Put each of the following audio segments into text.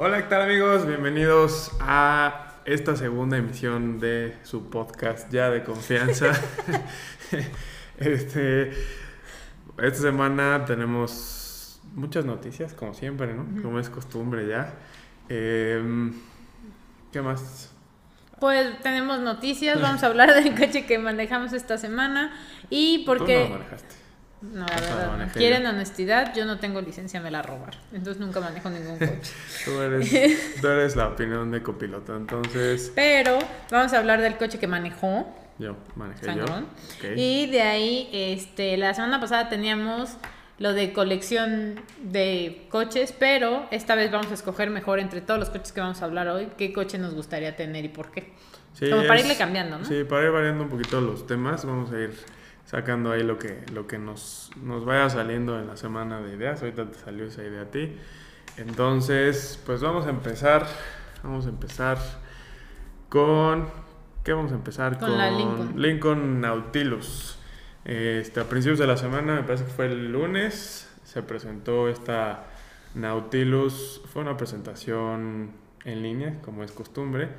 Hola, ¿qué tal amigos? Bienvenidos a esta segunda emisión de su podcast ya de confianza. este, esta semana tenemos muchas noticias, como siempre, ¿no? Como es costumbre ya. Em, ¿Qué más? Pues tenemos noticias, vamos a hablar del coche que manejamos esta semana y porque... Tú no lo manejaste. No, la sea, lo verdad, quieren honestidad, yo no tengo licencia, me la robar. Entonces nunca manejo ningún coche. Tú eres, tú eres la opinión de copiloto, entonces Pero vamos a hablar del coche que manejó, yo manejé Sangrón. yo. Y de ahí, este, la semana pasada teníamos lo de colección de coches, pero esta vez vamos a escoger mejor entre todos los coches que vamos a hablar hoy, qué coche nos gustaría tener y por qué. Sí, Como para es- irle cambiando, ¿no? Sí, para ir variando un poquito los temas, vamos a ir sacando ahí lo que, lo que nos, nos vaya saliendo en la semana de ideas. Ahorita te salió esa idea a ti. Entonces, pues vamos a empezar. Vamos a empezar con. ¿Qué vamos a empezar? Con la Lincoln. Lincoln Nautilus. Este, a principios de la semana, me parece que fue el lunes, se presentó esta Nautilus. Fue una presentación en línea, como es costumbre.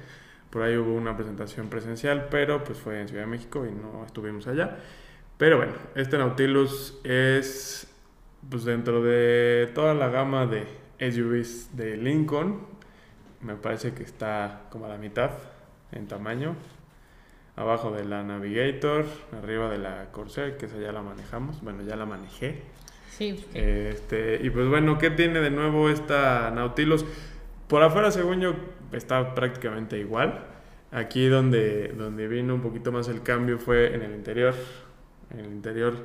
Por ahí hubo una presentación presencial, pero pues fue en Ciudad de México y no estuvimos allá. Pero bueno, este Nautilus es pues dentro de toda la gama de SUVs de Lincoln. Me parece que está como a la mitad en tamaño. Abajo de la Navigator, arriba de la Corsair, que esa ya la manejamos. Bueno, ya la manejé. Sí. Este, y pues bueno, ¿qué tiene de nuevo esta Nautilus? Por afuera, según yo, está prácticamente igual. Aquí donde, donde vino un poquito más el cambio fue en el interior. En el interior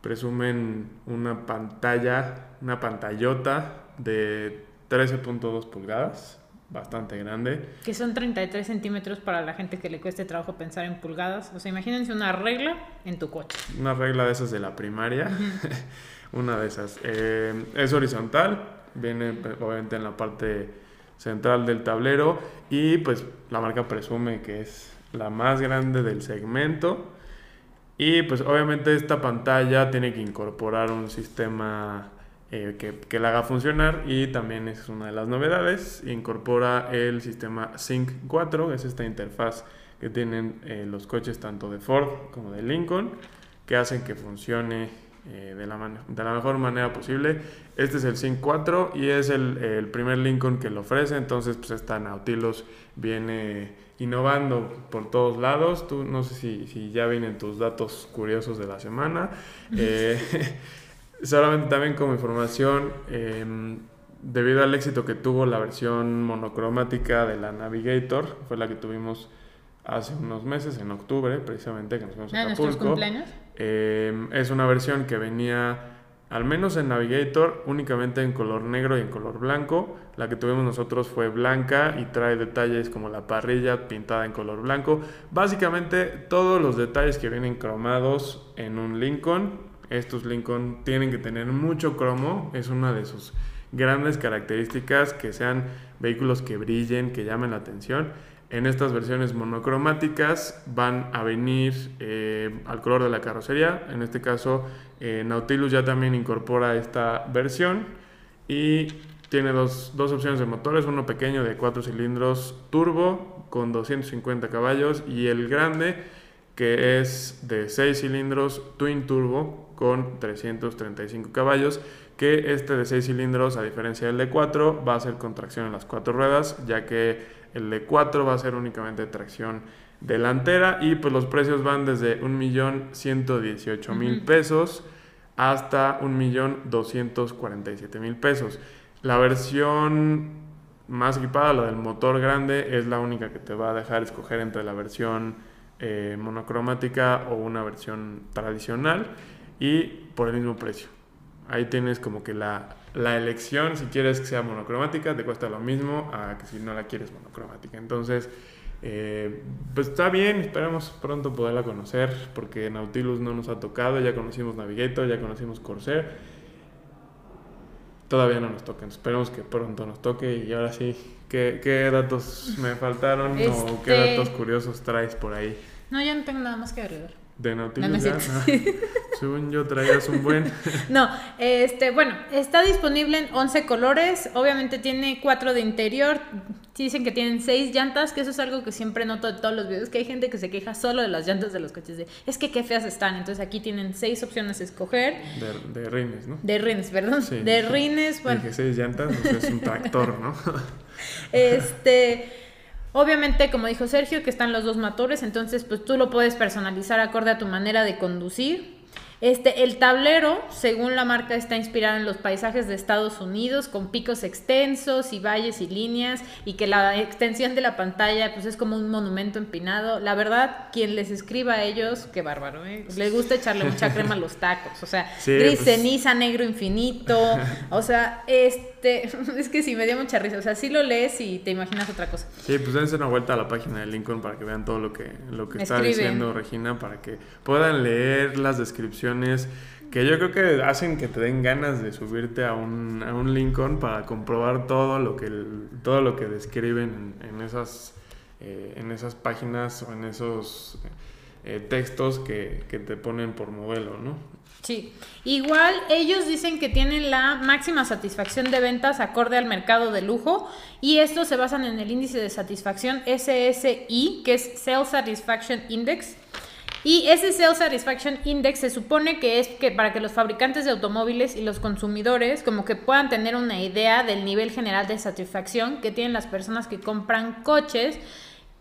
presumen una pantalla, una pantallota de 13.2 pulgadas, bastante grande. Que son 33 centímetros para la gente que le cueste trabajo pensar en pulgadas. O sea, imagínense una regla en tu coche. Una regla de esas de la primaria. una de esas. Eh, es horizontal. Viene obviamente en la parte central del tablero. Y pues la marca presume que es la más grande del segmento. Y pues obviamente esta pantalla tiene que incorporar un sistema eh, que, que la haga funcionar. Y también es una de las novedades. Incorpora el sistema Sync 4. que Es esta interfaz que tienen eh, los coches tanto de Ford como de Lincoln que hacen que funcione eh, de, la de la mejor manera posible. Este es el Sync 4 y es el, el primer Lincoln que lo ofrece, entonces pues esta Nautilus viene innovando por todos lados. Tú no sé si, si ya vienen tus datos curiosos de la semana. Eh, solamente también como información, em, debido al éxito que tuvo la versión monocromática de la Navigator, fue la que tuvimos hace unos meses, en octubre, precisamente, que nos fuimos a ¿De nuestros Acapulco. cumpleaños? Eh, es una versión que venía, al menos en Navigator, únicamente en color negro y en color blanco. La que tuvimos nosotros fue blanca y trae detalles como la parrilla pintada en color blanco. Básicamente todos los detalles que vienen cromados en un Lincoln. Estos Lincoln tienen que tener mucho cromo, es una de sus grandes características, que sean vehículos que brillen, que llamen la atención. En estas versiones monocromáticas van a venir eh, al color de la carrocería. En este caso, eh, Nautilus ya también incorpora esta versión y tiene dos, dos opciones de motores, uno pequeño de 4 cilindros turbo con 250 caballos y el grande que es de 6 cilindros twin turbo con 335 caballos que este de 6 cilindros a diferencia del de 4 va a ser con tracción en las cuatro ruedas ya que el de 4 va a ser únicamente tracción delantera y pues los precios van desde 1.118.000 Ujú. pesos hasta 1.247.000 pesos. La versión más equipada, la del motor grande, es la única que te va a dejar escoger entre la versión eh, monocromática o una versión tradicional y por el mismo precio. Ahí tienes como que la, la elección, si quieres que sea monocromática, te cuesta lo mismo a que si no la quieres monocromática. Entonces, eh, pues está bien, esperamos pronto poderla conocer, porque Nautilus no nos ha tocado, ya conocimos Navigator, ya conocimos Corsair. Todavía no nos tocan, esperemos que pronto nos toque y ahora sí, ¿qué, qué datos me faltaron o qué Este- datos curiosos traes por ahí? No, yo no tengo nada más que agregar. De Nautilus No, no ya. Según yo traías un buen. No, este, bueno, está disponible en 11 colores. Obviamente tiene 4 de interior. Dicen que tienen 6 llantas, que eso es algo que siempre noto de todos los videos, que hay gente que se queja solo de las llantas de los coches. De, es que qué feas están. Entonces aquí tienen 6 opciones a escoger. De, de rines, ¿no? De rines, perdón. Sí. De rines, bueno. Dije seis llantas, o sea, es un tractor, ¿no? Este, obviamente, como dijo Sergio, que están los dos motores, entonces pues tú lo puedes personalizar acorde a tu manera de conducir. Este, el tablero, según la marca, está inspirado en los paisajes de Estados Unidos, con picos extensos y valles y líneas, y que la extensión de la pantalla pues es como un monumento empinado. La verdad, quien les escriba a ellos, qué bárbaro, ¿eh? Les gusta echarle mucha crema a los tacos, o sea, Sí, gris pues- ceniza, negro infinito, o sea, este, es que sí, me dio mucha risa, o sea, sí lo lees y te imaginas otra cosa. Sí, pues dense una vuelta a la página de Lincoln para que vean todo lo que, lo que está Escriben. diciendo Regina, para que puedan leer las descripciones que yo creo que hacen que te den ganas de subirte a un, a un Lincoln para comprobar todo lo que, todo lo que describen en, en esas, eh, en esas páginas o en esos eh, textos que, que te ponen por modelo, ¿no? Sí, igual ellos dicen que tienen la máxima satisfacción de ventas acorde al mercado de lujo y estos se basan en el índice de satisfacción SSI, que es Sales Satisfaction Index. Y ese Sales Satisfaction Index se supone que es que para que los fabricantes de automóviles y los consumidores como que puedan tener una idea del nivel general de satisfacción que tienen las personas que compran coches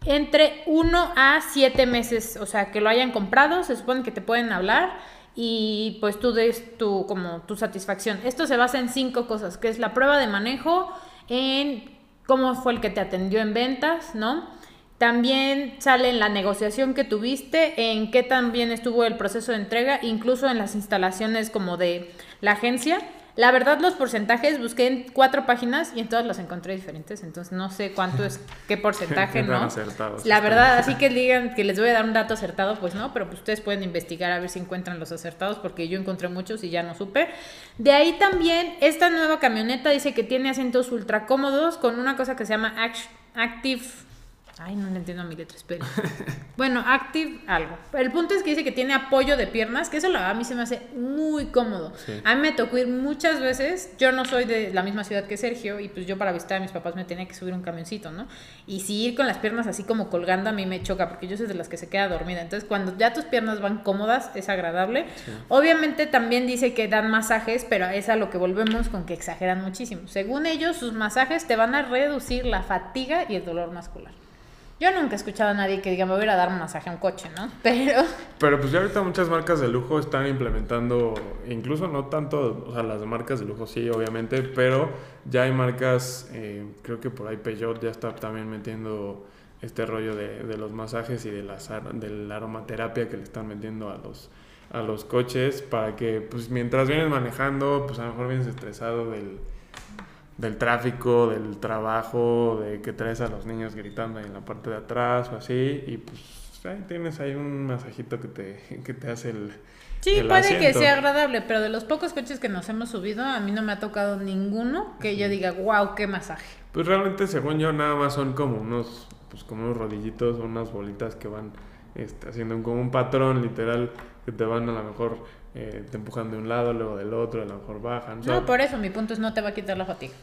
entre 1 a 7 meses, o sea, que lo hayan comprado, se supone que te pueden hablar y pues tú des tu como tu satisfacción. Esto se basa en cinco cosas, que es la prueba de manejo, en cómo fue el que te atendió en ventas, ¿no? También sale en la negociación que tuviste, en qué también estuvo el proceso de entrega, incluso en las instalaciones como de la agencia. La verdad, los porcentajes busqué en cuatro páginas y en todas las encontré diferentes, entonces no sé cuánto es qué porcentaje, Qué ¿no? acertados La verdad, así que digan que les voy a dar un dato acertado, pues no, pero pues ustedes pueden investigar a ver si encuentran los acertados, porque yo encontré muchos y ya no supe. De ahí también, esta nueva camioneta dice que tiene asientos ultra cómodos con una cosa que se llama Act- Active. Ay, no le entiendo a mi letra, espera. Bueno, Active algo. El punto es que dice que tiene apoyo de piernas, que eso la- a mí se me hace muy cómodo. Sí. A mí me tocó ir muchas veces. Yo no soy de la misma ciudad que Sergio y pues yo para visitar a mis papás me tenía que subir un camioncito, ¿no? Y si ir con las piernas así como colgando a mí me choca porque yo soy de las que se queda dormida. Entonces cuando ya tus piernas van cómodas es agradable. Obviamente también dice que dan masajes, pero es a lo que volvemos con que exageran muchísimo. Según ellos, sus masajes te van a reducir la fatiga y el dolor muscular. Yo nunca he escuchado a nadie que diga me voy a dar un masaje a un coche, ¿no? Pero Pero pues ya ahorita muchas marcas de lujo están implementando, incluso no tanto, o sea, las marcas de lujo sí, obviamente, pero ya hay marcas, eh, creo que por ahí Peugeot ya está también metiendo este rollo de, de los masajes y de, las, de la aromaterapia que le están metiendo a los, a los coches para que, pues mientras vienes manejando, pues a lo mejor vienes estresado del, del tráfico, del trabajo, de que traes a los niños gritando ahí en la parte de atrás o así, y pues ahí tienes ahí un masajito que te, que te hace el... Sí, el puede que sea agradable, pero de los pocos coches que nos hemos subido, a mí no me ha tocado ninguno que yo diga, wow, qué masaje. Pues realmente, según yo, nada más son como unos, pues como unos rodillitos, unas bolitas que van este, haciendo un- como un patrón literal que te van a lo mejor, eh, te empujan de un lado, luego del otro, a lo mejor bajan. No, por eso mi punto es no te va a quitar la fatiga.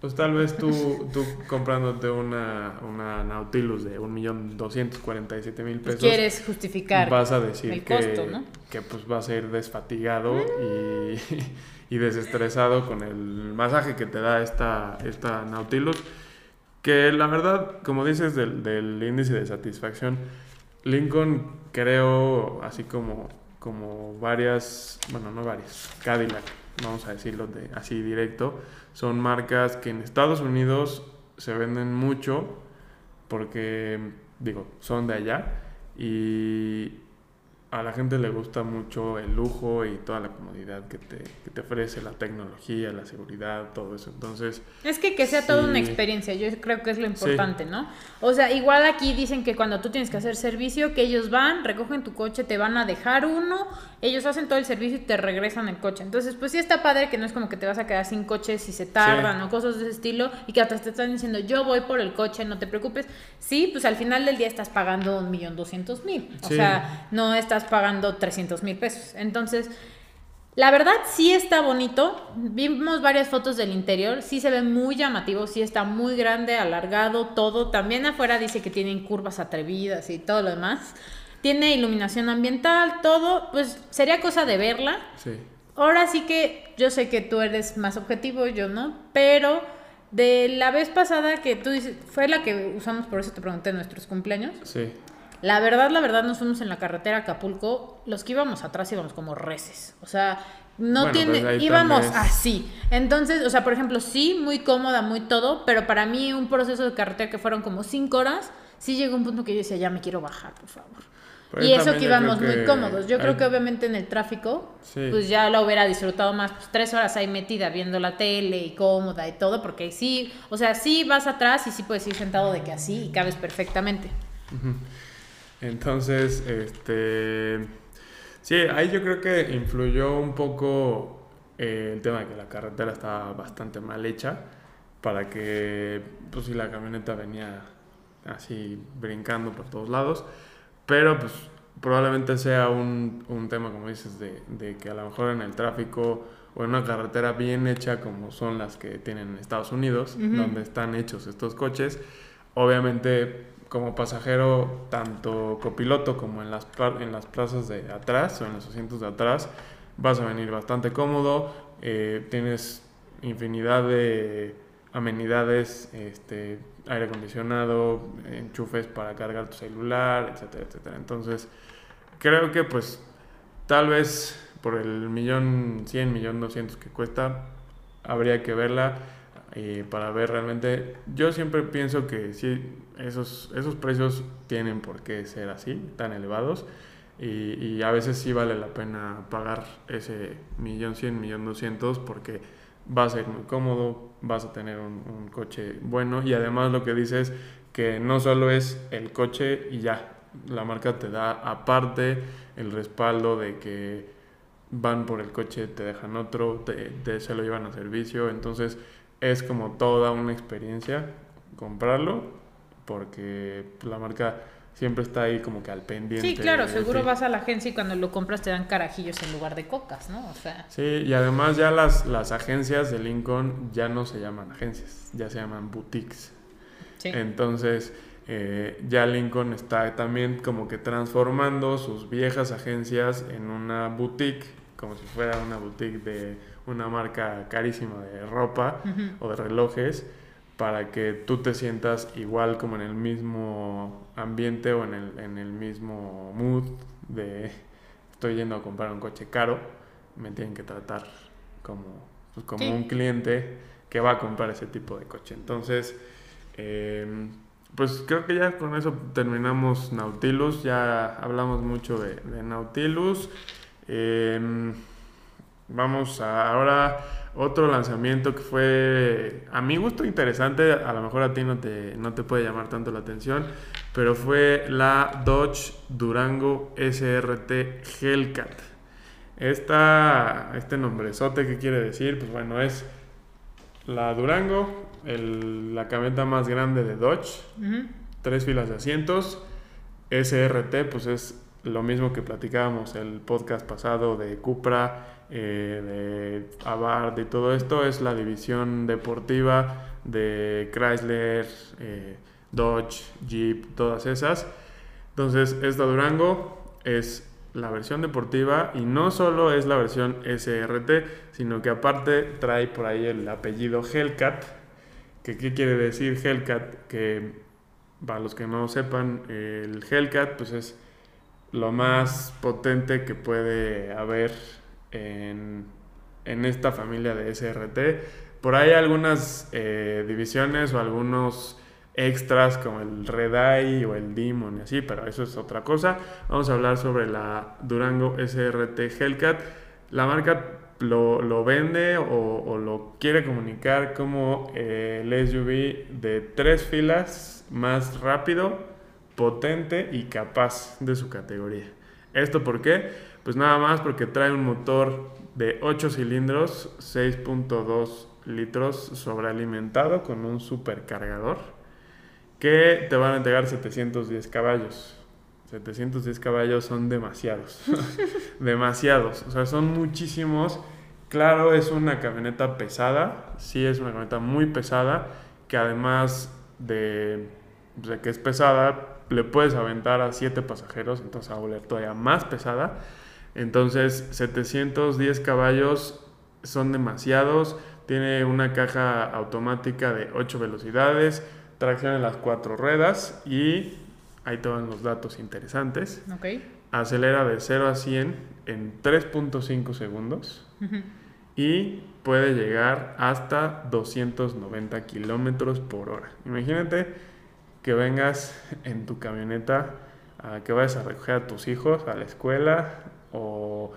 Pues tal vez tú, tú comprándote una, una Nautilus de 1.247.000 Pues pesos. quieres justificar. vas a decir el que, costo, ¿no? que pues vas a ir desfatigado y, y desestresado con el masaje que te da esta, esta Nautilus. Que la verdad, como dices del, del índice de satisfacción, Lincoln creo, así como, como varias, bueno, no varias, Cadillac, vamos a decirlo de, así directo, son marcas que en Estados Unidos se venden mucho porque, digo, son de allá y a la gente le gusta mucho el lujo y toda la comodidad que te, que te ofrece la tecnología, la seguridad, todo eso. Entonces, Es que que sea toda una Sí. experiencia, yo creo que es lo importante, ¿no? O sea, igual aquí dicen que cuando tú tienes que hacer servicio, que ellos van, recogen tu coche, te van a dejar uno, ellos hacen todo el servicio y te regresan el coche. Entonces, pues sí está padre que no es como que te vas a quedar sin coche si se tardan o cosas de ese estilo y que hasta te están diciendo, yo voy por el coche, no te preocupes. Sí, pues al final del día estás pagando un millón doscientos mil. O Sí. sea, no estás estás pagando 300 mil pesos. Entonces, la verdad sí está bonito. Vimos varias fotos del interior, sí se ve muy llamativo, sí está muy grande, alargado, todo. También afuera dice que tienen curvas atrevidas y todo lo demás. Tiene iluminación ambiental, todo. Pues sería cosa de verla. Sí. Ahora sí que yo sé que tú eres más objetivo, yo no, pero de la vez pasada que tú dices, fue la que usamos, por eso te pregunté, nuestros cumpleaños. Sí. La verdad, la verdad, nos fuimos en la carretera a Acapulco. Los que íbamos atrás íbamos como reces. O sea, no Bueno, tiene. pues íbamos así. Entonces, o sea, por ejemplo, sí, muy cómoda, muy todo. Pero para mí, un proceso de carretera que fueron como cinco horas, sí llegó un punto que yo decía, ya me quiero bajar, por favor. Pero y eso que íbamos muy cómodos. Yo creo que obviamente en el tráfico, Sí. pues ya la hubiera disfrutado más. Pues tres horas ahí metida viendo la tele y cómoda y todo. Porque sí, o sea, sí vas atrás y sí puedes ir sentado de que así y cabes perfectamente. Entonces, este. Sí, ahí yo creo que influyó un poco eh, el tema de que la carretera estaba bastante mal hecha para que, pues si la camioneta venía así brincando por todos lados, pero pues probablemente sea un, un tema, como dices, de, de que a lo mejor en el tráfico o en una carretera bien hecha como son las que tienen en Estados Unidos, Ujú. donde están hechos estos coches, obviamente como pasajero, tanto copiloto como en las, en las plazas de atrás o en los asientos de atrás, vas a venir bastante cómodo, eh, tienes infinidad de amenidades, este, aire acondicionado, enchufes para cargar tu celular, etcétera, etcétera. Entonces, creo que pues tal vez por el millón cien, millón doscientos que cuesta, habría que verla eh, para ver realmente. Yo siempre pienso que sí, esos, esos precios tienen por qué ser así, tan elevados. Y, y a veces sí vale la pena pagar ese millón cien, millón doscientos porque vas a ir muy cómodo, vas a tener un, un coche bueno y además lo que dices que no solo es el coche y ya, la marca te da aparte el respaldo de que van por el coche, te dejan otro, te, te- se lo llevan a servicio, entonces es como toda una experiencia comprarlo porque la marca siempre está ahí como que al pendiente. Sí, claro, seguro vas a la agencia y cuando lo compras te dan carajillos en lugar de cocas, ¿no? O sea, Sí, y además ya las, las agencias de Lincoln ya no se llaman agencias, ya se llaman boutiques. sí. Entonces, eh, ya Lincoln está también como que transformando sus viejas agencias en una boutique, como si fuera una boutique de una marca carísima de ropa o de relojes, para que tú te sientas igual como en el mismo ambiente o en el, en el mismo mood de estoy yendo a comprar un coche caro, me tienen que tratar como, pues, como Sí. un cliente que va a comprar ese tipo de coche. Entonces, eh, pues creo que ya con eso terminamos Nautilus, ya hablamos mucho de, de Nautilus. Eh, vamos a ahora otro lanzamiento que fue a mi gusto interesante, a lo mejor a ti no te, no te puede llamar tanto la atención, pero fue la Dodge Durango SRT Hellcat. Esta, este nombrezote, ¿qué quiere decir? Pues bueno, es la Durango, el- la camioneta más grande de Dodge, tres filas de asientos. SRT, pues es lo mismo que platicábamos el podcast pasado de Cupra, eh, de Abarth y todo esto. Es la división deportiva de Chrysler, eh, Dodge, Jeep, todas esas. Entonces, esta Durango es la versión deportiva y no solo es la versión SRT, sino que aparte trae por ahí el apellido Hellcat. Que, ¿Qué quiere decir Hellcat? Que para los que no sepan, el Hellcat pues es lo más potente que puede haber en, esta familia de SRT. Por ahí algunas eh, divisiones o algunos extras como el Red Eye o el Demon y así, pero eso es otra cosa. Vamos a hablar sobre la Durango SRT Hellcat. La marca lo, lo vende o, o lo quiere comunicar como eh, el SUV de tres filas más rápido, potente y capaz de su categoría. ¿Esto por qué? Pues nada más porque trae un motor de 8 cilindros, 6.2 litros sobrealimentado con un supercargador que te van a entregar 710 caballos. 710 caballos son demasiados. demasiados. O sea, son muchísimos. Claro, es una camioneta pesada. Sí, es una camioneta muy pesada. Que además de, de que es pesada, le puedes aventar a 7 pasajeros. Entonces a volver todavía más pesada. Entonces, 710 caballos son demasiados. Tiene una caja automática de 8 velocidades, tracción en las cuatro ruedas y ahí te van los datos interesantes. Acelera de 0 a 100 en 3.5 segundos y puede llegar hasta 290 kilómetros por hora. Imagínate que vengas en tu camioneta, a que vayas a recoger a tus hijos a la escuela o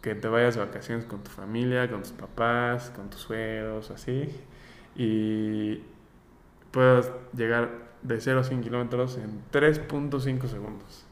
que te vayas de vacaciones con tu familia, con tus papás, con tus suegros, así, y puedas llegar de 0 a 100 kilómetros en 3.5 segundos.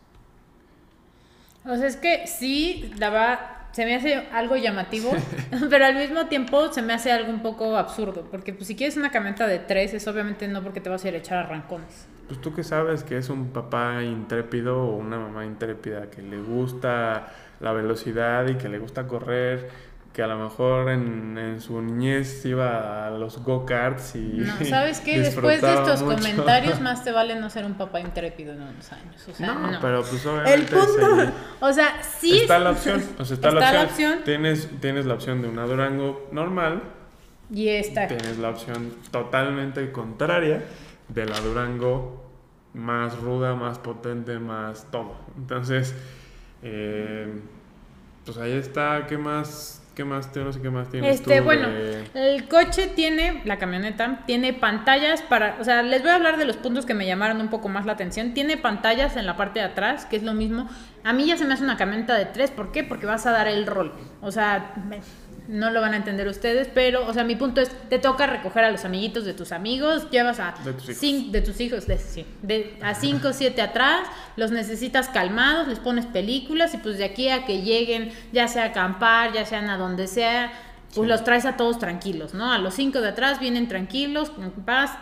O sea, es que sí, la verdad, se me hace algo llamativo, pero al mismo tiempo se me hace algo un poco absurdo, porque pues, si quieres una camioneta de 3 es obviamente no porque te vas a ir a echar arrancones. Pues tú que sabes que es un papá intrépido o una mamá intrépida que le gusta la velocidad y que le gusta correr, que a lo mejor en, en su niñez iba a los go-karts y... No, ¿sabes qué? Después de estos comentarios más te vale no ser un papá intrépido en unos años. O sea, no, pero pues obviamente... El punto, o sea, sí... Está la opción, o sea, está, la, opción. Tienes, tienes la opción de una Durango normal. Y esta. Tienes la opción totalmente contraria de la Durango más ruda, más potente, más todo. Entonces... Eh, pues ahí está, ¿qué más? ¿Qué más? No sé qué más tienes este, bueno, el coche tiene, la camioneta, tiene pantallas para, o sea, les voy a hablar de los puntos que me llamaron un poco más la atención. Tiene pantallas en la parte de atrás, que es lo mismo. A mí ya se me hace una camioneta de tres, ¿por qué? Porque vas a dar el rol. O sea, no lo van a entender ustedes, pero, o sea, mi punto es, te toca recoger a los amiguitos de tus amigos, llevas a de tus hijos, cinco, de tus hijos sí, de, a cinco o siete atrás, los necesitas calmados, les pones películas y pues de aquí a que lleguen, ya sea a acampar, ya sean a donde sea, pues los traes a todos tranquilos, ¿no? A los cinco de atrás vienen tranquilos, con paz,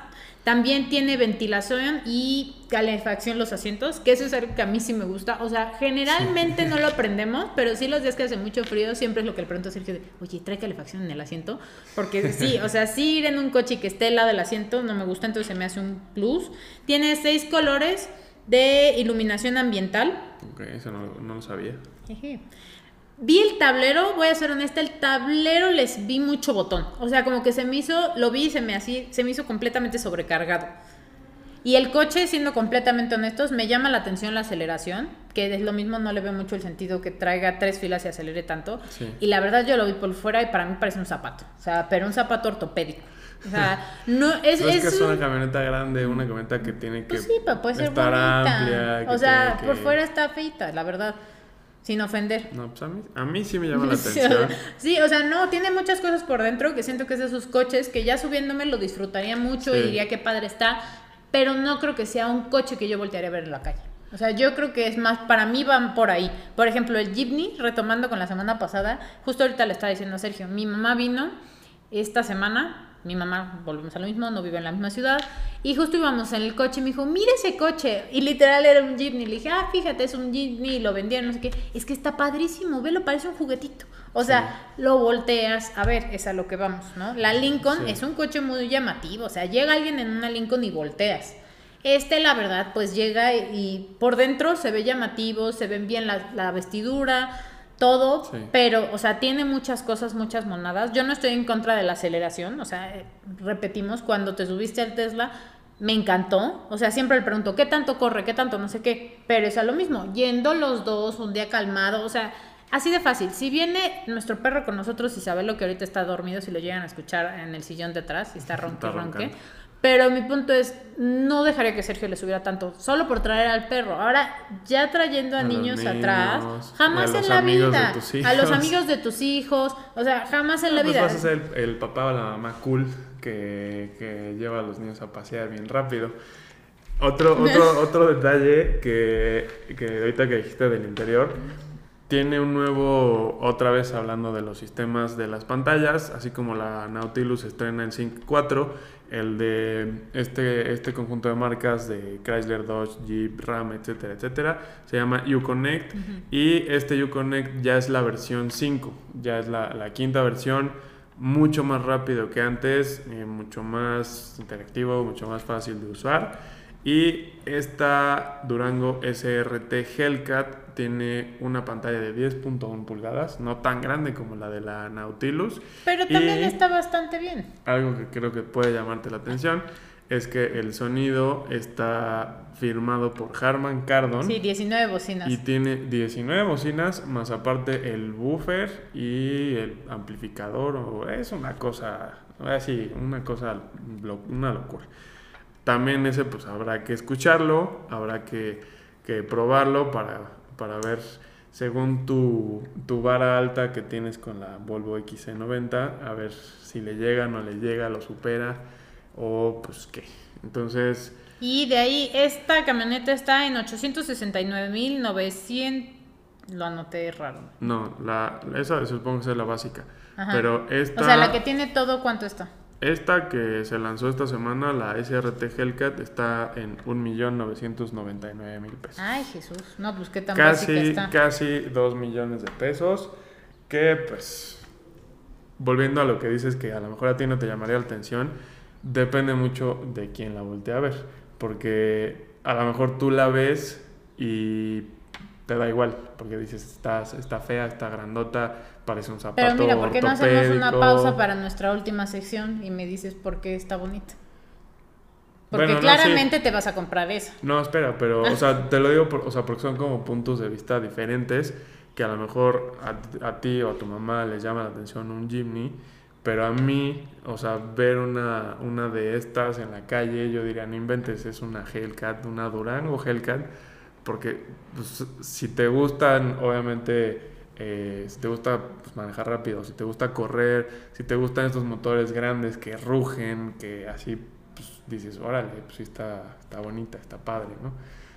también tiene ventilación y calefacción los asientos, que eso es algo que a mí sí me gusta. O sea, generalmente no lo aprendemos, pero sí los días que hace mucho frío siempre es lo que le pregunto a Sergio de, oye, ¿trae calefacción en el asiento? Porque sí, o sea, sí ir en un coche que esté al lado del asiento no me gusta, entonces se me hace un plus. Tiene seis colores de iluminación ambiental. Ok, eso no, no lo sabía. Vi el tablero, voy a ser honesta, el tablero les vi mucho botón. O sea, como que se me hizo, lo vi y se me, así, se me hizo completamente sobrecargado. Y el coche, siendo completamente honestos, me llama la atención la aceleración, que es lo mismo, no le veo mucho el sentido que traiga tres filas y acelere tanto. Y la verdad yo lo vi por fuera y para mí parece un zapato. O sea, pero un zapato ortopédico. O sea, no es, es, que es una camioneta grande, una camioneta que tiene que pues sí, puede ser estar amplia. O sea, por fuera está feita, la verdad sin ofender. No, pues a mí, sí me llama la atención. sí, o sea, no, tiene muchas cosas por dentro que siento que es de esos coches que ya subiéndome lo disfrutaría mucho y diría qué padre está, pero no creo que sea un coche que yo voltearía a ver en la calle. O sea, yo creo que es más, para mí van por ahí. Por ejemplo, el Jeepney, retomando con la semana pasada, justo ahorita le estaba diciendo a Sergio, mi mamá vino esta semana mi mamá, volvemos a lo mismo, no vive en la misma ciudad. Y justo íbamos en el coche y me dijo, mire ese coche. Y literal era un Jeepney. Le dije, ah, fíjate, es un Jeepney. Y lo vendieron, no sé qué. Es que está padrísimo, velo, parece un juguetito. O sea, lo volteas. A ver, es a lo que vamos, ¿no? La Lincoln es un coche muy llamativo. O sea, llega alguien en una Lincoln y volteas. Este, la verdad, pues llega y, por dentro se ve llamativo, se ven bien la, la vestidura todo, pero, o sea, tiene muchas cosas, muchas monadas. Yo no estoy en contra de la aceleración, o sea, eh, repetimos, cuando te subiste al Tesla, me encantó. O sea, siempre le pregunto, ¿qué tanto corre? ¿Qué tanto? No sé qué. Pero es a lo mismo, yendo los dos, un día calmado, o sea, así de fácil. Si viene nuestro perro con nosotros, lo que ahorita está dormido, si lo llegan a escuchar en el sillón de atrás, si está ronque, ronque. Pero mi punto es, no dejaría que Sergio le subiera tanto, solo por traer al perro. Ahora, ya trayendo a, niños, atrás, jamás en la vida. A los amigos de tus hijos, o sea, jamás en la pues vida. Vas a ser el, papá o la mamá cool que, que, lleva a los niños a pasear bien rápido. Otro, otro, otro detalle que, que ahorita que dijiste del interior, tiene un nuevo, otra vez hablando de los sistemas de las pantallas, así como la Nautilus estrena el Sync 4, el de este, este conjunto de marcas de Chrysler, Dodge, Jeep, Ram, etcétera, etcétera, se llama Uconnect y este Uconnect ya es la versión 5, ya es la, la quinta versión, mucho más rápido que antes, eh, mucho más interactivo, mucho más fácil de usar. Y esta Durango SRT Hellcat tiene una pantalla de 10.1 pulgadas, no tan grande como la de la Nautilus. Pero también está bastante bien. Algo que creo que puede llamarte la atención es que el sonido está firmado por Harman Kardon. Sí, 19 bocinas. Y tiene 19 bocinas, más aparte el buffer y el amplificador. O es una cosa, así, una cosa, una locura. También ese pues habrá que escucharlo, habrá que, que probarlo para, para ver según tu, tu, vara alta que tienes con la Volvo XC90, a ver si le llega, no le llega, lo supera o pues qué. Entonces... Y de ahí esta camioneta está en 869.900... Lo anoté raro. No, la, esa supongo que es la básica. Pero esta... O sea, la que tiene todo, ¿cuánto está? Esta que se lanzó esta semana, la SRT Hellcat, está en 1.999.000 pesos. Ay, Jesús. No, pues qué tan casi, está. Casi 2 millones de pesos. Que pues, volviendo a lo que dices que a lo mejor a ti no te llamaría la atención, depende mucho de quién la voltea a ver. Porque a lo mejor tú la ves y te da igual, porque dices, está, está fea, está grandota, parece un zapato Pero mira, ¿por qué no hacemos una pausa para nuestra última sección y me dices por qué está bonita? Porque claramente te vas a comprar esa. No, espera, pero, o sea, te lo digo, o sea, porque son como puntos de vista diferentes que a lo mejor a, a, ti o a tu mamá les llama la atención un Jimny, pero a mí, o sea, ver una, una de estas en la calle, yo diría, no inventes, es una Hellcat, una Durango Hellcat, porque pues, si te gustan, obviamente, eh, si te gusta pues, manejar rápido, si te gusta correr, si te gustan estos motores grandes que rugen, que así pues, dices, órale, pues sí está, está bonita, está padre, ¿no?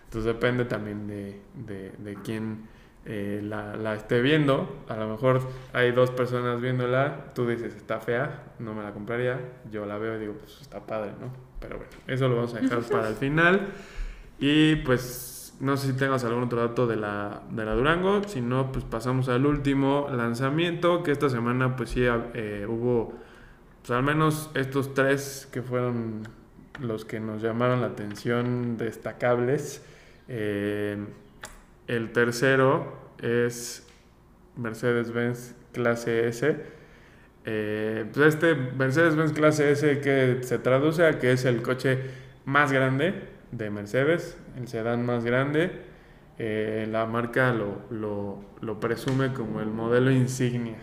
Entonces depende también de, de, de quién eh, la, la, esté viendo. A lo mejor hay dos personas viéndola, tú dices, está fea, no me la compraría, yo la veo y digo, pues está padre, ¿no? Pero bueno, eso lo vamos a dejar para el final. Y pues no sé si tengas algún otro dato de la, de la Durango. Si no, pues pasamos al último lanzamiento. Que esta semana, pues sí, eh, hubo. Pues al menos estos tres que fueron los que nos llamaron la atención destacables. Eh, el tercero es Mercedes-Benz Clase S. Eh, pues este Mercedes-Benz Clase S que se traduce a que es el coche más grande de Mercedes, el sedán más grande. Eh, la marca lo, lo, presume como el modelo insignia,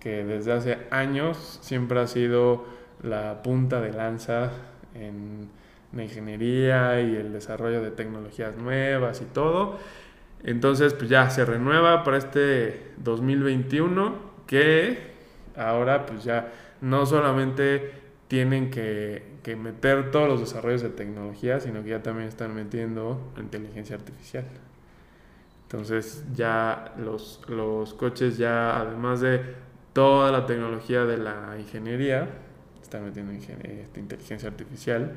que desde hace años siempre ha sido la punta de lanza en la ingeniería y el desarrollo de tecnologías nuevas y todo. Entonces, pues ya se renueva para este 2021 que ahora pues ya no solamente tienen que que meter todos los desarrollos de tecnología, sino que ya también están metiendo inteligencia artificial. Entonces ya los, los coches ya, además de toda la tecnología de la ingeniería, están metiendo esta inteligencia artificial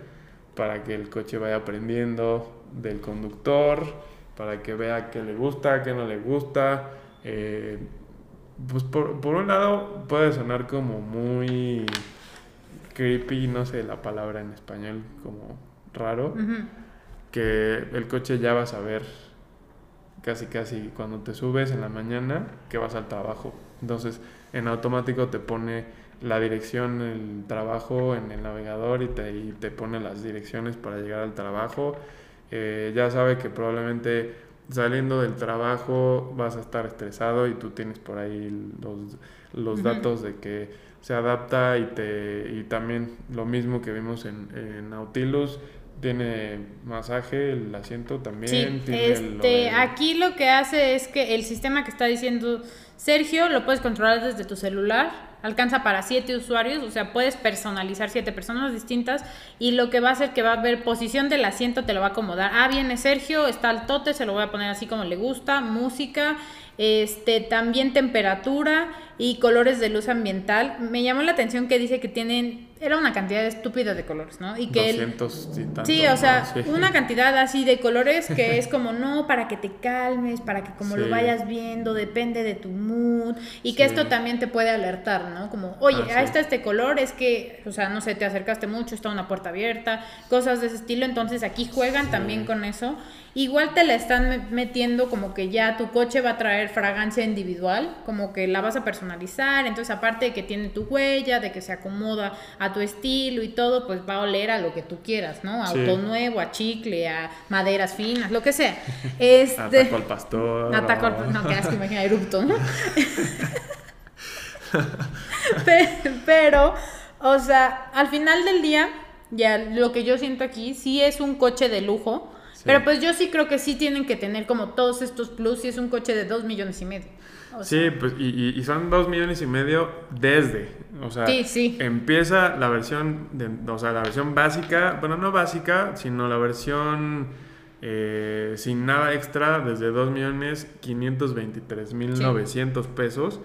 para que el coche vaya aprendiendo del conductor, para que vea qué le gusta, qué no le gusta. Eh, pues por, por un lado puede sonar como muy creepy, no sé la palabra en español, como raro, que el coche ya vas a ver casi casi cuando te subes en la mañana que vas al trabajo. Entonces en automático te pone la dirección, el trabajo en el navegador y te, te pone las direcciones para llegar al trabajo. Eh, ya sabe que probablemente saliendo del trabajo vas a estar estresado y tú tienes por ahí los, los datos de que se adapta y, te, y también lo mismo que vimos en, en Nautilus, tiene masaje, el asiento también. Sí, este, aquí lo que hace es que el sistema que está diciendo Sergio lo puedes controlar desde tu celular, alcanza para siete usuarios, o sea, puedes personalizar siete personas distintas y lo que va a hacer que va a ver posición del asiento, te lo va a acomodar. Ah, viene Sergio, está al tote, se lo voy a poner así como le gusta, música, Este, también temperatura y colores de luz ambiental. Me llamó la atención que dice que tienen era una cantidad estúpida de colores, ¿no? Y que él, Sí, o sea, una cantidad así de colores que es como no para que te calmes, para que como lo vayas viendo, depende de tu mood y que esto también te puede alertar, ¿no? Como, "Oye, ah, ahí está este color, es que, o sea, no sé, te acercaste mucho, está una puerta abierta", cosas de ese estilo, entonces aquí juegan también con eso. Igual te la están metiendo como que ya tu coche va a traer fragancia individual, como que la vas a personalizar, entonces aparte de que tiene tu huella, de que se acomoda a tu estilo y todo, pues va a oler a lo que tú quieras, ¿no? A auto nuevo, a chicle, a maderas finas, lo que sea. Este, ataco al pastor. Al no, que asco, imagina erupto, ¿no? Pero, o sea, al final del día, ya lo que yo siento aquí, sí es un coche de lujo, pero pues yo sí creo que sí tienen que tener como todos estos plus y es un coche de dos millones y medio. sí, pues y, son dos millones y medio desde, o sea, empieza la versión, de, o sea, la versión básica, bueno, no básica, sino la versión eh, sin nada extra desde dos millones quinientos veintitrés mil novecientos pesos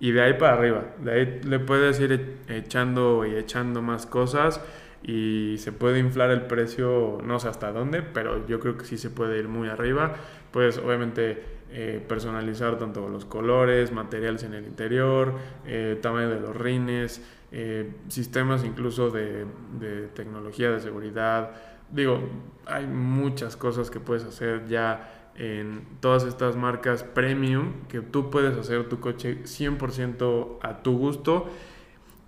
y de ahí para arriba, de ahí le puedes ir echando y echando más cosas y se puede inflar el precio, no sé hasta dónde, pero yo creo que sí se puede ir muy arriba. Puedes obviamente eh, personalizar tanto los colores, materiales en el interior, eh, tamaño de los rines, eh, sistemas incluso de, de, tecnología de seguridad. Digo, hay muchas cosas que puedes hacer ya en todas estas marcas premium que tú puedes hacer tu coche 100% a tu gusto.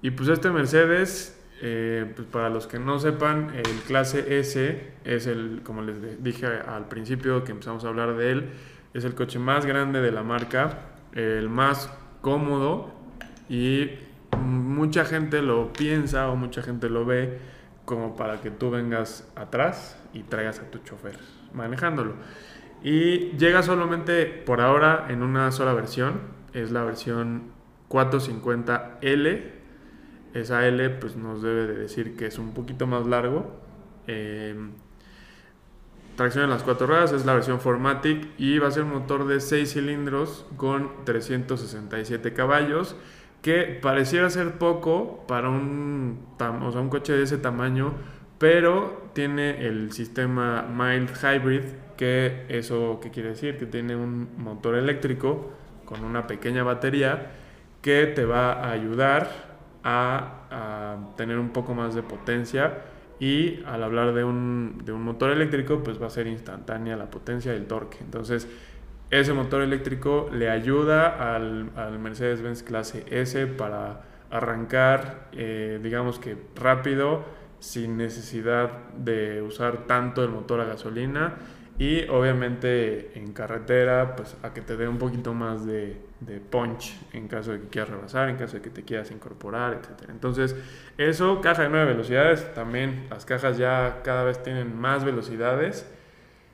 Y pues este Mercedes eh, pues para los que no sepan, el clase S es el, como les dije al principio que empezamos a hablar de él, es el coche más grande de la marca, el más cómodo y mucha gente lo piensa o mucha gente lo ve como para que tú vengas atrás y traigas a tu chofer manejándolo. Y llega solamente por ahora en una sola versión, es la versión 450L esa L pues nos debe de decir que es un poquito más largo. Eh, tracción en las cuatro ruedas es la versión Formatic y va a ser un motor de 6 cilindros con 367 caballos que pareciera ser poco para un, un coche de ese tamaño, pero tiene el sistema Mild Hybrid, que eso qué quiere decir, que tiene un motor eléctrico con una pequeña batería que te va a ayudar a, tener un poco más de potencia y al hablar de un, de un, motor eléctrico pues va a ser instantánea la potencia y el torque. Entonces ese motor eléctrico le ayuda al, al Mercedes-Benz clase S para arrancar eh, digamos que rápido sin necesidad de usar tanto el motor a gasolina y obviamente en carretera, pues a que te dé un poquito más de, punch en caso de que quieras rebasar, en caso de que te quieras incorporar, etc. Entonces, eso, caja de nueve velocidades, también las cajas ya cada vez tienen más velocidades.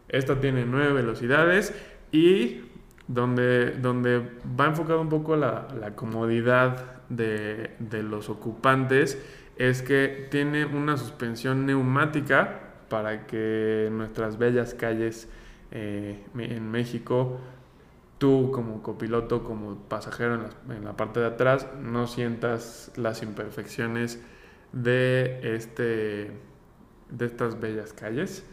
Esta tiene nueve velocidades y donde, donde va enfocado un poco la, la comodidad de, de los ocupantes es que tiene una suspensión neumática para que nuestras bellas calles eh, en México, tú como copiloto, como pasajero en la, parte de atrás, no sientas las imperfecciones de, este, de estas bellas calles.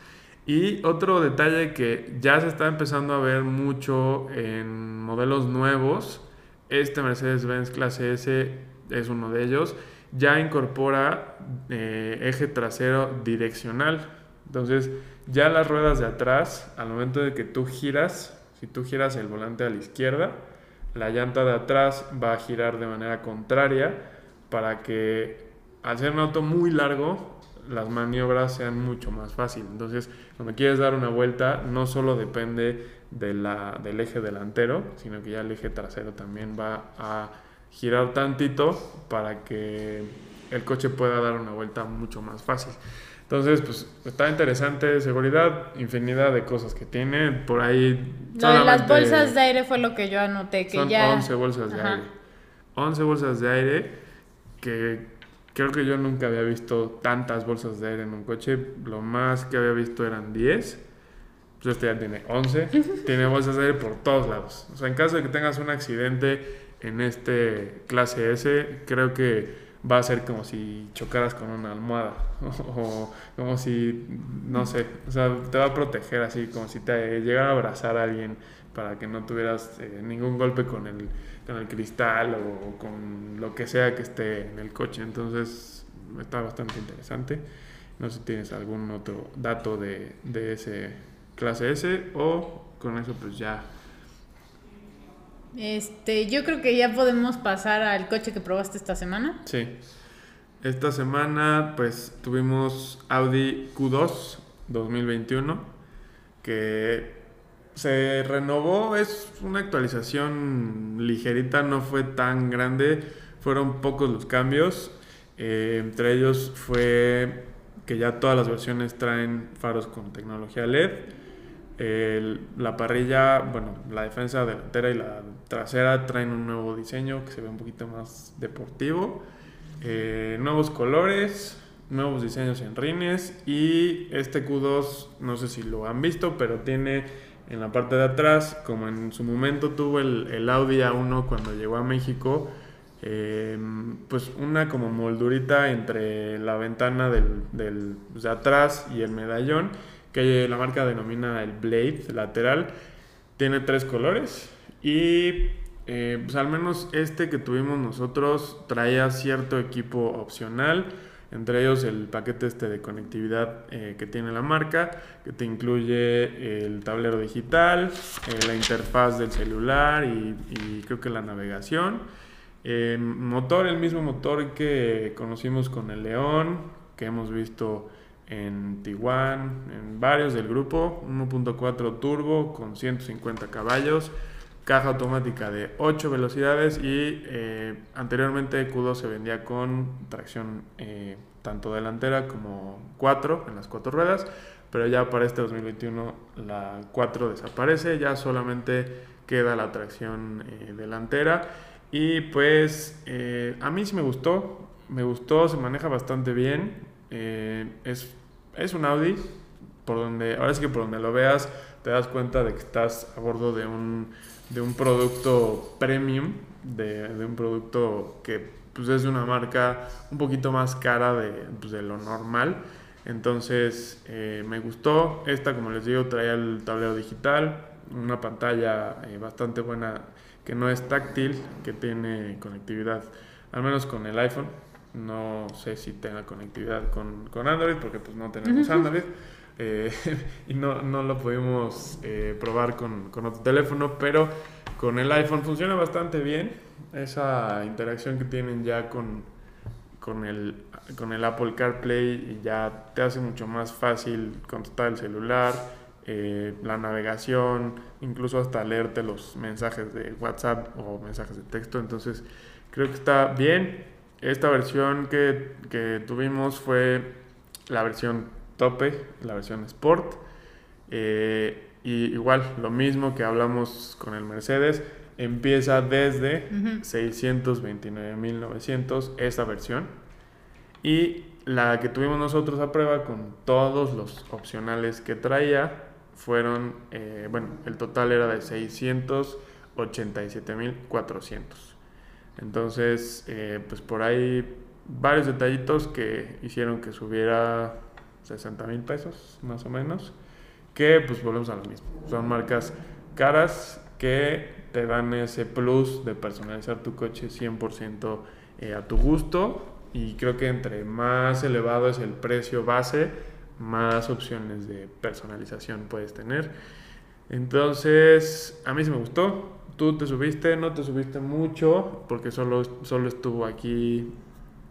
Y otro detalle que ya se está empezando a ver mucho en modelos nuevos, este Mercedes-Benz clase S es uno de ellos, ya incorpora eh, eje trasero direccional. Entonces, ya las ruedas de atrás, al momento de que tú giras, si tú giras el volante a la izquierda, la llanta de atrás va a girar de manera contraria para que al ser un auto muy largo, las maniobras sean mucho más fáciles. Entonces, cuando quieres dar una vuelta, no solo depende del eje delantero, sino que ya el eje trasero también va a girar tantito para que el coche pueda dar una vuelta mucho más fácil. Entonces, pues está interesante, seguridad, infinidad de cosas que tiene. Por ahí. De las bolsas de aire fue lo que yo anoté. Que son ya... 11 bolsas de aire. 11 bolsas de aire que creo que yo nunca había visto tantas bolsas de aire en un coche. Lo más que había visto eran 10. pues este ya tiene 11, tiene bolsas de aire por todos lados. O sea, en caso de que tengas un accidente en este clase S, creo que va a ser como si chocaras con una almohada o como si, no sé, o sea, te va a proteger así, como si te llegara a abrazar a alguien para que no tuvieras eh, ningún golpe con el, con el cristal o, con lo que sea que esté en el coche. Entonces, está bastante interesante. No sé si tienes algún otro dato de, de ese clase S o con eso pues ya. Este, yo creo que ya podemos pasar al coche que probaste esta semana. Sí. Esta semana pues tuvimos Audi Q2 2021 que se renovó, es una actualización ligerita, no fue tan grande, fueron pocos los cambios, eh, entre ellos fue que ya todas las versiones traen faros con tecnología LED, la parrilla, bueno, la defensa delantera y la trasera traen un nuevo diseño que se ve un poquito más deportivo, eh, nuevos colores, nuevos diseños en rines y este Q2, no sé si lo han visto, pero tiene en la parte de atrás, como en su momento tuvo el, el Audi A1 cuando llegó a México, eh, pues una como moldurita entre la ventana del, del, de atrás y el medallón, que la marca denomina el Blade lateral. Tiene tres colores y eh, pues al menos este que tuvimos nosotros traía cierto equipo opcional entre ellos el paquete este de conectividad eh, que tiene la marca, que te incluye el tablero digital, eh, la interfaz del celular y, creo que la navegación. motor, el mismo motor que conocimos con el León, que hemos visto en Tiguan, en varios del grupo, 1.4 turbo con 150 caballos caja automática de 8 velocidades y eh, anteriormente Q2 se vendía con tracción eh, tanto delantera como 4 en las cuatro ruedas, pero ya para este 2021 la 4 desaparece, ya solamente queda la tracción eh, delantera y pues a mí sí me gustó, me gustó, se maneja bastante bien, es, es un Audi, por donde, ahora es que por donde lo veas te das cuenta de que estás a bordo de un de un producto premium, de, un producto que pues, es de una marca un poquito más cara de, pues, de lo normal. Entonces eh, me gustó. Esta, como les digo, traía el tablero digital, una pantalla eh, bastante buena que no es táctil, que tiene conectividad, al menos con el iPhone. No sé si tenga conectividad con, con Android, porque pues no tenemos Android. Eh, y no, no, lo pudimos eh, probar con, con, otro teléfono, pero con el iPhone funciona bastante bien. Esa interacción que tienen ya con, con, el, con el Apple CarPlay y ya te hace mucho más fácil contestar el celular, eh, la navegación, incluso hasta leerte los mensajes de WhatsApp o mensajes de texto. Entonces creo que está bien. Esta versión que, que tuvimos fue la versión tope, la versión Sport. Eh, y igual, lo mismo que hablamos con el Mercedes, empieza desde 629.900 esta versión. Y la que tuvimos nosotros a prueba con todos los opcionales que traía fueron, eh, bueno, el total era de 687.400. Entonces, eh, pues por ahí varios detallitos que hicieron que subiera 60 mil pesos más o menos, que pues volvemos a lo mismo. Son marcas caras que te dan ese plus de personalizar tu coche 100% eh, a tu gusto y creo que entre más elevado es el precio base, más opciones de personalización puedes tener. Entonces, a mí sí me gustó. Tú te subiste, no te subiste mucho, porque solo, solo estuvo aquí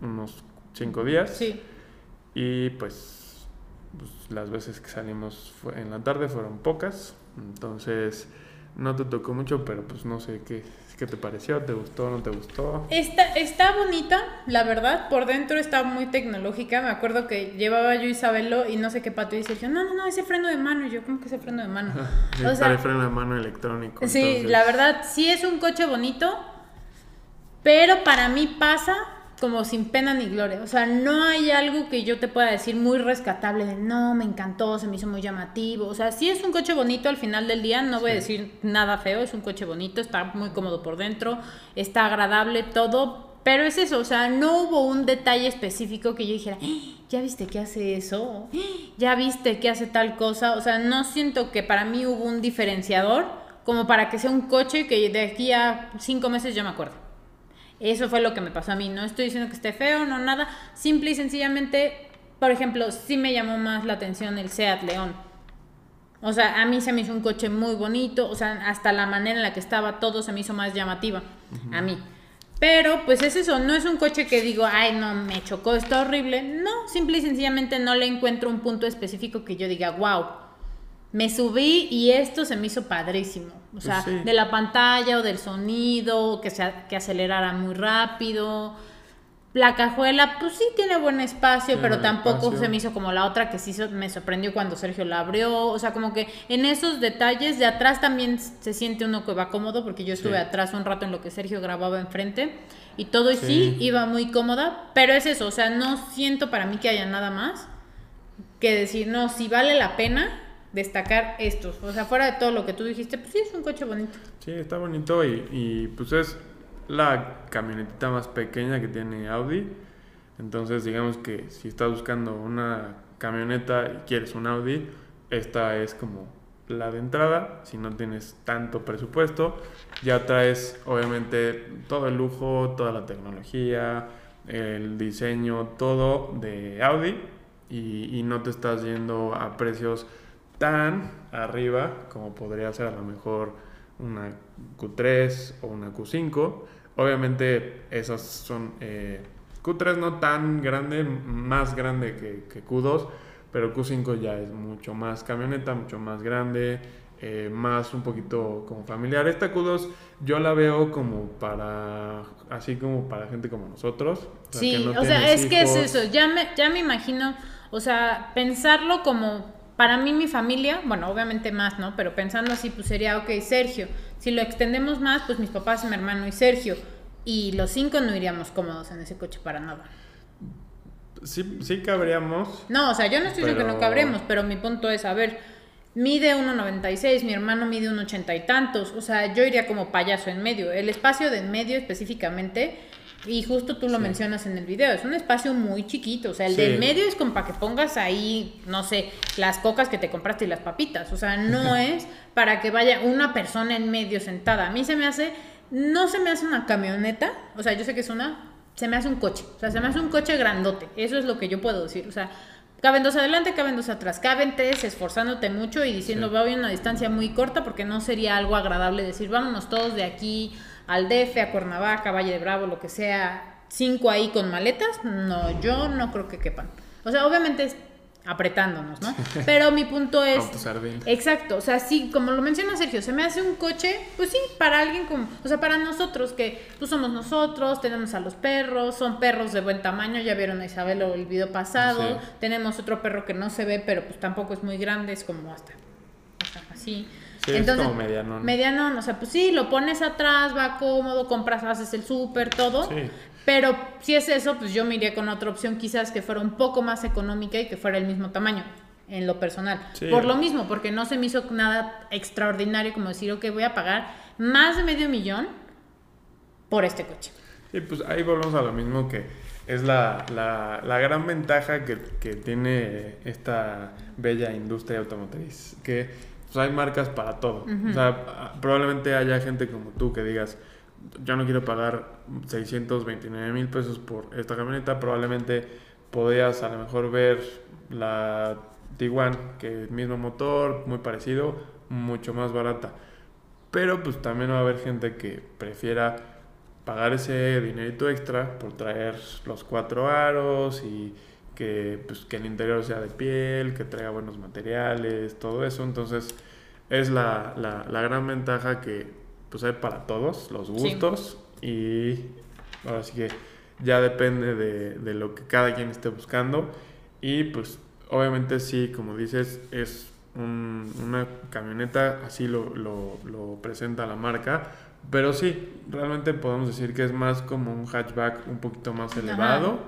unos 5 días. Sí. Y pues pues, las veces que salimos en la tarde fueron pocas, entonces no te tocó mucho, pero pues no sé qué, qué te pareció, ¿te gustó no te gustó? Está, está bonita, la verdad, por dentro está muy tecnológica, me acuerdo que llevaba yo Isabelo y no sé qué pato y dice, no, no, no, ese freno de mano, y yo, ¿cómo que ese freno de mano? o sea, el freno de mano electrónico. Sí, la verdad, sí es un coche bonito, pero para mí pasa como sin pena ni gloria. O sea, no hay algo que yo te pueda decir muy rescatable de no, me encantó, se me hizo muy llamativo. O sea, sí es un coche bonito al final del día, no voy a decir nada feo, es un coche bonito, está muy cómodo por dentro, está agradable, todo. Pero es eso, o sea, no hubo un detalle específico que yo dijera, ¡Ah! ya viste que hace eso, ¡Ah! ya viste que hace tal cosa. O sea, no siento que para mí hubo un diferenciador como para que sea un coche que de aquí a cinco meses yo me acuerdo. Eso fue lo que me pasó a mí. No estoy diciendo que esté feo, no nada. Simple y sencillamente, por ejemplo, sí me llamó más la atención el Seat León. O sea, a mí se me hizo un coche muy bonito. O sea, hasta la manera en la que estaba todo se me hizo más llamativa. A mí. Pero pues es eso, no es un coche que digo, ay, no, me chocó, está horrible. No, simple y sencillamente no le encuentro un punto específico que yo diga, wow, me subí y esto se me hizo padrísimo. O Pues sea, sí. de la pantalla o del sonido, que, se, que acelerara muy rápido. La cajuela, pues sí tiene buen espacio, Tiene pero tampoco espacio. se me hizo como la otra que sí me sorprendió cuando Sergio la abrió. O sea, como que en esos detalles de atrás también se siente uno que va cómodo, porque yo estuve Sí. atrás un rato en lo que Sergio grababa enfrente. Y todo y sí. Sí. iba muy cómoda, pero es eso, o sea, no siento para mí que haya nada más que decir, no, si vale la pena destacar estos. O sea, fuera de todo lo que tú dijiste, pues sí, es un coche bonito. Sí, está bonito y, y, pues es la camionetita más pequeña que tiene Audi. Entonces digamos que si estás buscando una camioneta y quieres un Audi, esta es como la de entrada. Si no tienes tanto presupuesto, ya traes obviamente todo el lujo, toda la tecnología, el diseño, todo de Audi y, y no te estás yendo a precios tan arriba como podría ser a lo mejor una Q3 o una Q5. Obviamente esas son eh, Q3 no tan grande, más grande que, que Q2, pero Q5 ya es mucho más camioneta, mucho más grande, eh, más un poquito como familiar. Esta Q2 yo la veo como para, así como para gente como nosotros. o sea, Sí, que no o sea, es que es eso, ya me, ya me imagino, o sea, pensarlo como para mí mi familia, bueno, obviamente más, ¿no? Pero pensando así, pues sería, ok, Sergio, si lo extendemos más, pues mis papás, mi hermano y Sergio, y los cinco no iríamos cómodos en ese coche para nada. Sí, sí cabríamos. No, o sea, yo no estoy diciendo que no cabremos, pero mi punto es, a ver, mide 1,96, mi hermano mide 1,80 y tantos, o sea, yo iría como payaso en medio. El espacio de en medio específicamente, y justo tú lo Sí. mencionas en el video, es un espacio muy chiquito, o sea, el Sí. del medio es como para que pongas ahí, no sé, las cocas que te compraste y las papitas, o sea, no es para que vaya una persona en medio sentada. A mí se me hace, no se me hace una camioneta, o sea, yo sé que es una, se me hace un coche, o sea, se me hace un coche grandote, eso es lo que yo puedo decir, o sea, caben dos adelante, caben dos atrás, caben tres esforzándote mucho y diciendo Sí. voy a una distancia muy corta porque no sería algo agradable decir vámonos todos de aquí al DF, a Cuernavaca, Valle de Bravo, lo que sea, cinco ahí con maletas, no, yo no creo que quepan. O sea, obviamente es apretándonos, ¿no? Pero mi punto es... Exacto, o sea, sí, como lo menciona Sergio, se me hace un coche, pues sí, para alguien como, o sea, para nosotros, que pues somos nosotros, tenemos a los perros, son perros de buen tamaño, ya vieron a Isabel el video pasado, Sí. tenemos otro perro que no se ve, pero pues tampoco es muy grande, es como hasta, así. Sí, es como medianón. Medianón, o sea, pues sí, lo pones atrás, va cómodo, compras, haces el súper, todo. Sí. Pero si es eso, pues yo me iría con otra opción quizás que fuera un poco más económica y que fuera el mismo tamaño, en lo personal. Sí. Por lo mismo, porque no se me hizo nada extraordinario como decir, ok, voy a pagar más de medio millón por este coche. Y pues ahí volvemos a lo mismo que es la, la, la gran ventaja que, que tiene esta bella industria automotriz, que pues, hay marcas para todo. O sea, a- probablemente haya gente como tú que digas, yo no quiero pagar 629 mil pesos por esta camioneta, probablemente podrías a lo mejor ver la Tiguan, que es mismo motor, muy parecido, mucho más barata. Pero pues también va a haber gente que prefiera pagar ese dinerito extra por traer los cuatro aros y que, pues, que el interior sea de piel, que traiga buenos materiales, todo eso. Entonces es la, la, la gran ventaja que pues hay para todos los Sí. gustos. Y ahora sí que ya depende de, de lo que cada quien esté buscando. Y pues obviamente sí, como dices, es un- una camioneta, así lo, lo, lo presenta la marca, Pero sí, realmente podemos decir que es más como un hatchback un poquito más elevado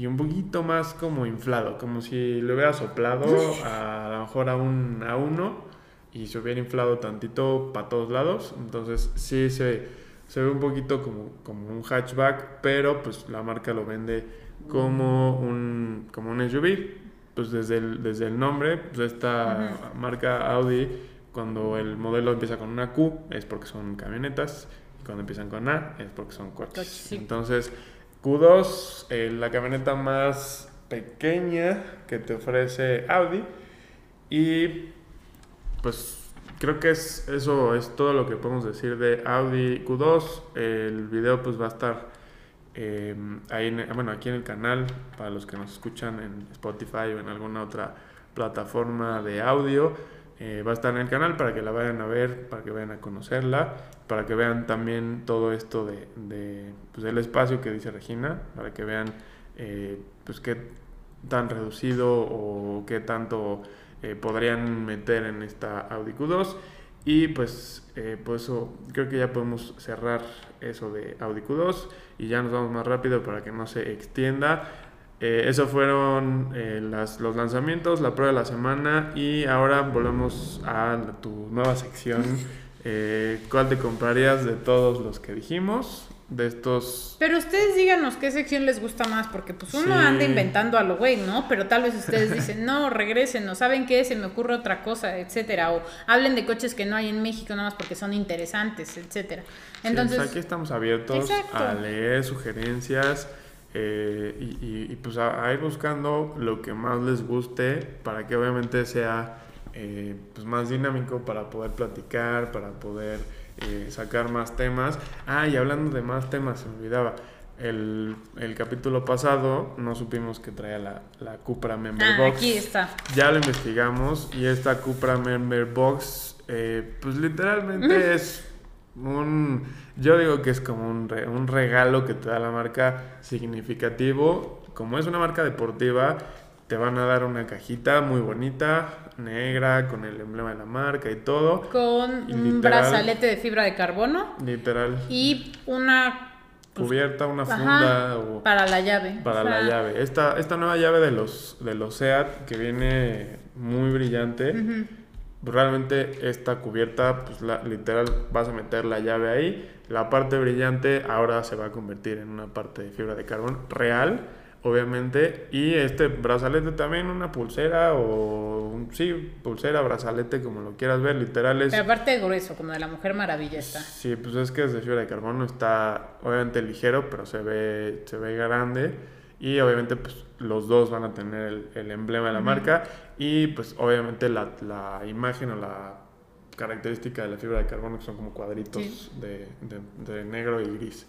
y un poquito más como inflado, como si le hubiera soplado a, a lo mejor a un a uno y se hubiera inflado tantito para todos lados. Entonces sí se, se ve un poquito como, como un hatchback, pero pues la marca lo vende como un, como un SUV. Pues desde el, desde el nombre, pues esta marca Audi, cuando el modelo empieza con una Q es porque son camionetas y cuando empiezan con A es porque son coches. Coches, sí. Entonces Q2, eh, la camioneta más pequeña que te ofrece Audi y pues creo que es eso es todo lo que podemos decir de Audi Q2. El video pues va a estar eh, ahí en- bueno, aquí en el canal para los que nos escuchan en Spotify o en alguna otra plataforma de audio. Eh, va a estar en el canal para que la vayan a ver, para que vayan a conocerla, para que vean también todo esto de, de, pues, del espacio que dice Regina, para que vean eh, pues qué tan reducido o qué tanto eh, podrían meter en esta Audi Q2 y pues eh, por eso creo que ya podemos cerrar eso de Audi Q2 y ya nos vamos más rápido para que no se extienda. Eh, esos fueron eh, las- los lanzamientos, la prueba de la semana y ahora volvemos a tu nueva sección. Eh, ¿Cuál te comprarías de todos los que dijimos? De estos... Pero ustedes díganos qué sección les gusta más, porque pues uno Sí. anda inventando a lo güey, ¿no? Pero tal vez ustedes dicen, no, regresen, no saben qué, se me ocurre otra cosa, etcétera. O hablen de coches que no hay en México nada más porque son interesantes, etcétera. Sí, Entonces, pues aquí estamos abiertos Exacto. a leer sugerencias eh, y, y- y, pues a, a ir buscando lo que más les guste para que obviamente sea eh, pues más dinámico para poder platicar, para poder eh, sacar más temas. Ah, y hablando de más temas, se me olvidaba. El, el capítulo pasado no supimos que traía la, la Cupra Member ah, Box. aquí está. Ya lo investigamos y esta Cupra Member Box, pues literalmente es un, yo digo que es como un, re- un regalo que te da la marca significativo. Como es una marca deportiva, te van a dar una cajita muy bonita, negra, con el emblema de la marca y todo. Con Y un literal- brazalete de fibra de carbono Literal, y una pues, cubierta, una ajá, funda o para la llave. para O sea, la llave. Esta, esta nueva llave de los, de los SEAT que viene muy brillante. Realmente esta cubierta, pues la, literal vas a meter la llave ahí. La parte brillante ahora se va a convertir en una parte de fibra de carbón real, obviamente. Y este brazalete también, una pulsera o un, sí, pulsera, brazalete, como lo quieras ver, literal es... Pero aparte de grueso, como de la Mujer Maravilla está. Sí, pues es que es de fibra de carbono, está obviamente ligero, pero se ve, se ve grande. Y obviamente pues los dos van a tener el, el emblema de la marca. Y pues obviamente la, la imagen o la característica de la fibra de carbono que son como cuadritos Sí. de, de- de negro y gris.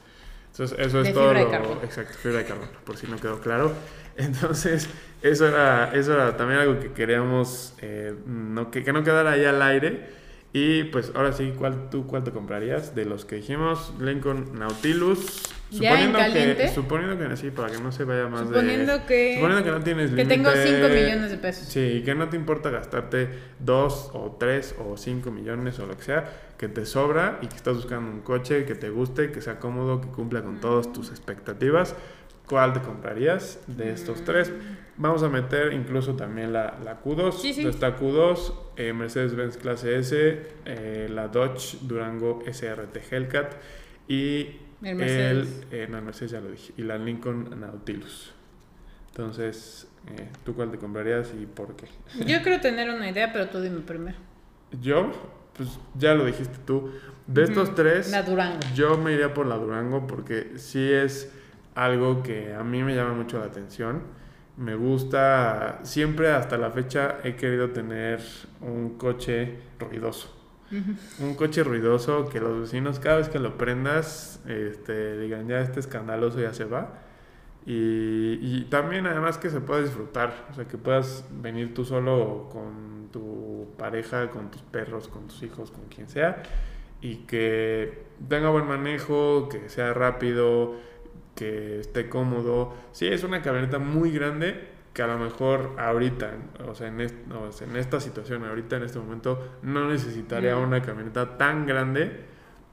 Entonces eso es De todo. fibra de lo- carbono. Exacto, fibra de carbono, por si no quedó claro. Entonces eso era, eso era también algo que queríamos eh, no, que, que no quedara ahí al aire. Y pues ahora sí, ¿cuál, ¿tú cuál te comprarías? De los que dijimos, Lincoln Nautilus. ¿Ya en caliente? que, suponiendo que sí, para que no se vaya más de... Suponiendo que, Suponiendo que no tienes que tengo límite- 5 millones de pesos. Sí, y que no te importa gastarte 2 o 3 o 5 millones o lo que sea, que te sobra y que estás buscando un coche que te guste, que sea cómodo, que cumpla con todas tus expectativas. ¿Cuál te comprarías de estos tres? Vamos a meter incluso también la, la Q2. Sí, sí. Está Q2, eh, Mercedes-Benz Clase S, eh, la Dodge Durango SRT Hellcat y El Mercedes. el, eh, no, el Mercedes ya lo dije, y la Lincoln Nautilus. Entonces, ¿tú cuál te comprarías y por qué? Yo creo tener una idea, pero tú dime primero. Yo, pues ya lo dijiste tú. De estos tres, La Durango. yo me iría por la Durango porque sí es algo que a mí me llama mucho la atención. Me gusta, siempre hasta la fecha he querido tener un coche ruidoso. Un coche ruidoso que los vecinos cada vez que lo prendas este, digan ya este escandaloso ya se va. Y, y también además que se pueda disfrutar, o sea que puedas venir tú solo con tu pareja, con tus perros, con tus hijos, con quien sea, y que tenga buen manejo, que sea rápido, que esté cómodo. Sí, es una camioneta muy grande que a lo mejor ahorita, o sea, en, est- esta situación, ahorita en este momento, no necesitaría Mm. una camioneta tan grande,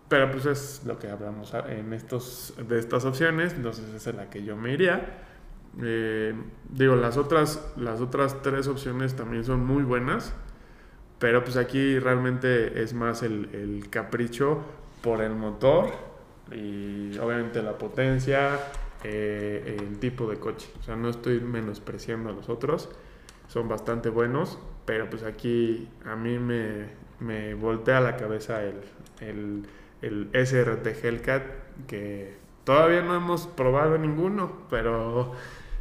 pero pues es lo que hablamos en estos, de estas opciones, entonces esa es la que yo me iría. Eh, digo, las otras, las otras tres opciones también son muy buenas, pero pues aquí realmente es más el, el capricho por el motor y obviamente la potencia, eh, el tipo de coche. O sea, no estoy menospreciando a los otros, son bastante buenos, pero pues aquí a mí me, me voltea la cabeza el, el, el SRT Hellcat, que todavía no hemos probado ninguno, pero...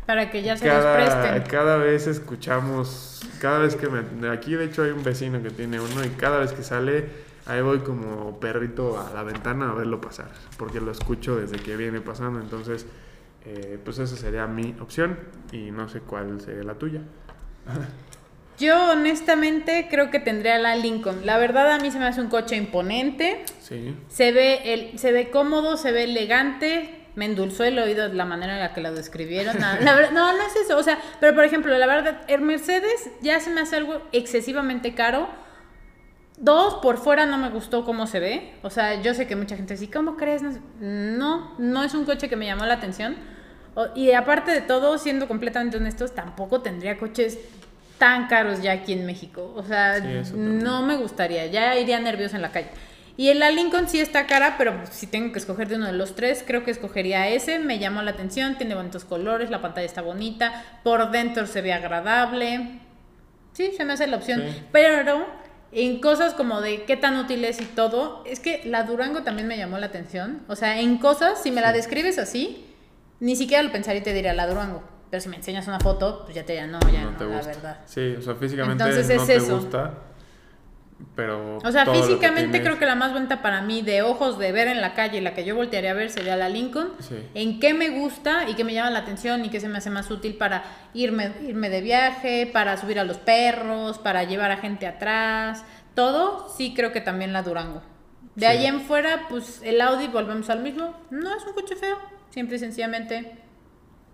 Para que ya se cada, los presten. Cada vez escuchamos, cada vez que me... Aquí de hecho hay un vecino que tiene uno y cada vez que sale, ahí voy como perrito a la ventana a verlo pasar, porque lo escucho desde que viene pasando, entonces eh, pues esa sería mi opción y no sé cuál sería la tuya. Yo honestamente creo que tendría la Lincoln. La verdad a mí se me hace un coche imponente. Sí. Se ve, el, se ve cómodo, se ve elegante. Me endulzó el oído de la manera en la que lo describieron. La, la verdad, no, no es eso. O sea, pero por ejemplo, la verdad, el Mercedes ya se me hace algo excesivamente caro. Dos, por fuera no me gustó cómo se ve. O sea, yo sé que mucha gente dice, ¿cómo crees? No, no es un coche que me llamó la atención. Y aparte de todo, siendo completamente honestos, tampoco tendría coches tan caros ya aquí en México. O sea, Sí, no me gustaría. Ya iría nervioso en la calle. Y el la Lincoln sí está cara, pero si tengo que escoger de uno de los tres, creo que escogería ese. Me llamó la atención, tiene bonitos colores, la pantalla está bonita, por dentro se ve agradable. Sí, se me hace la opción. Sí. Pero en cosas como de qué tan útil es y todo, es que la Durango también me llamó la atención. O sea, en cosas, si me la describes así, ni siquiera lo pensaría y te diría la Durango. Pero si me enseñas una foto, pues ya te diría, no, ya no, no te la gusta. verdad. Sí, o sea, físicamente Entonces no es te eso. gusta, pero... O sea, físicamente creo que la más bonita para mí de ojos de ver en la calle, la que yo voltearía a ver sería la Lincoln. Sí. En qué me gusta y qué me llama la atención y qué se me hace más útil para irme, irme de viaje, para subir a los perros, para llevar a gente atrás. Todo, sí creo que también la Durango. De Sí. ahí en fuera, pues el Audi, volvemos al mismo. No es un coche feo, simple y sencillamente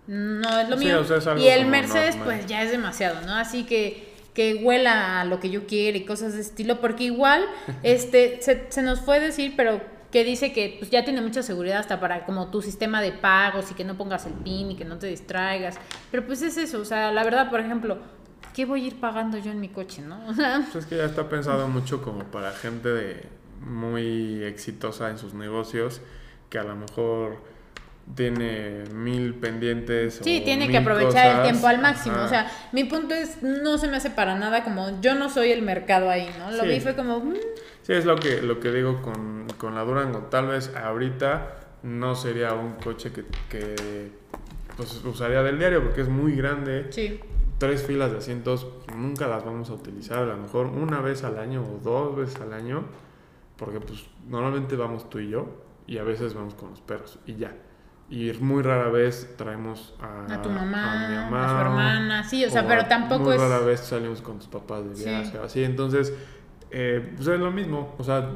no es lo Sí, mío. o sea, es algo y el Mercedes, normal. pues ya es demasiado, ¿no? Así que que huela a lo que yo quiero y cosas de estilo, porque igual este se, se nos fue decir, pero que dice que pues, ya tiene mucha seguridad hasta para como tu sistema de pagos y que no pongas el PIN y que no te distraigas. Pero pues es eso, o sea, la verdad, por ejemplo, ¿qué voy a ir pagando yo en mi coche, no? O sea, Pues es que ya está pensado mucho como para gente de muy exitosa en sus negocios, que a lo mejor tiene mil pendientes. Sí, o tiene que aprovechar el tiempo al máximo. Ajá. O sea, mi punto es, no se me hace para nada como, yo no soy el mercado ahí, ¿no? Lo Sí. vi fue como, mm, Sí, es lo que, lo que digo con, con la Durango. Tal vez ahorita no sería un coche que, que pues, usaría del diario porque es muy grande. sí. Tres filas de asientos nunca las vamos a utilizar. A lo mejor una vez al año o dos veces al año. Porque pues normalmente vamos tú y yo. Y a veces vamos con los perros. Y ya. Y muy rara vez traemos a, A tu mamá, a mi a mamá, su hermana, sí, o sea, o pero tampoco muy es... rara vez salimos con tus papás de Sí. viaje o así. Entonces, eh, pues es lo mismo. O sea,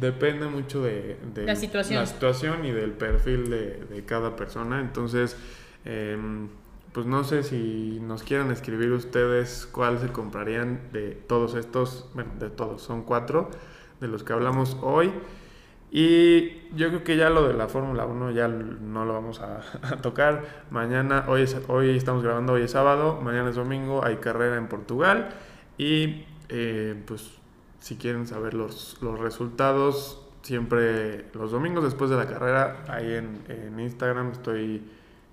depende mucho de, de La situación. la situación y del perfil de, de cada persona. Entonces, em, pues no sé si nos quieran escribir ustedes cuál se comprarían de todos estos, bueno, de todos, son cuatro de los que hablamos hoy. Y yo creo que ya lo de la Fórmula 1 ya no lo vamos a, tocar. Mañana, hoy, es, hoy estamos grabando, hoy es sábado, mañana es domingo, hay carrera en Portugal. Y eh, pues si quieren saber los, los resultados, siempre los domingos después de la carrera, ahí en, en Instagram estoy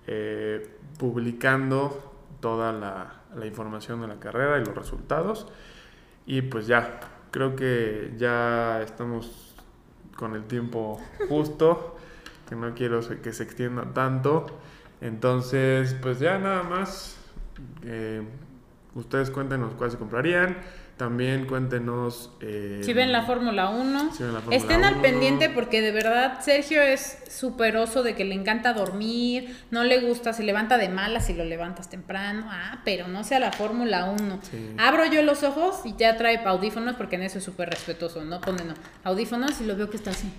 eh, publicando toda la, la información de la carrera y los resultados. Y pues ya, creo que ya estamos con el tiempo justo, que no quiero que se extienda tanto. Entonces, pues ya nada más. eh, ustedes cuéntenos cuál se comprarían. También cuéntenos. eh, Si ven la Fórmula 1, si ven la Fórmula estén al 1. pendiente porque de verdad Sergio es súper oso de que le encanta dormir, no le gusta, se levanta de malas si lo levantas temprano, ah, pero no sea la Fórmula 1. Sí. Abro yo los ojos y ya trae audífonos porque en eso es súper respetuoso, no pone no, audífonos y lo veo que está así.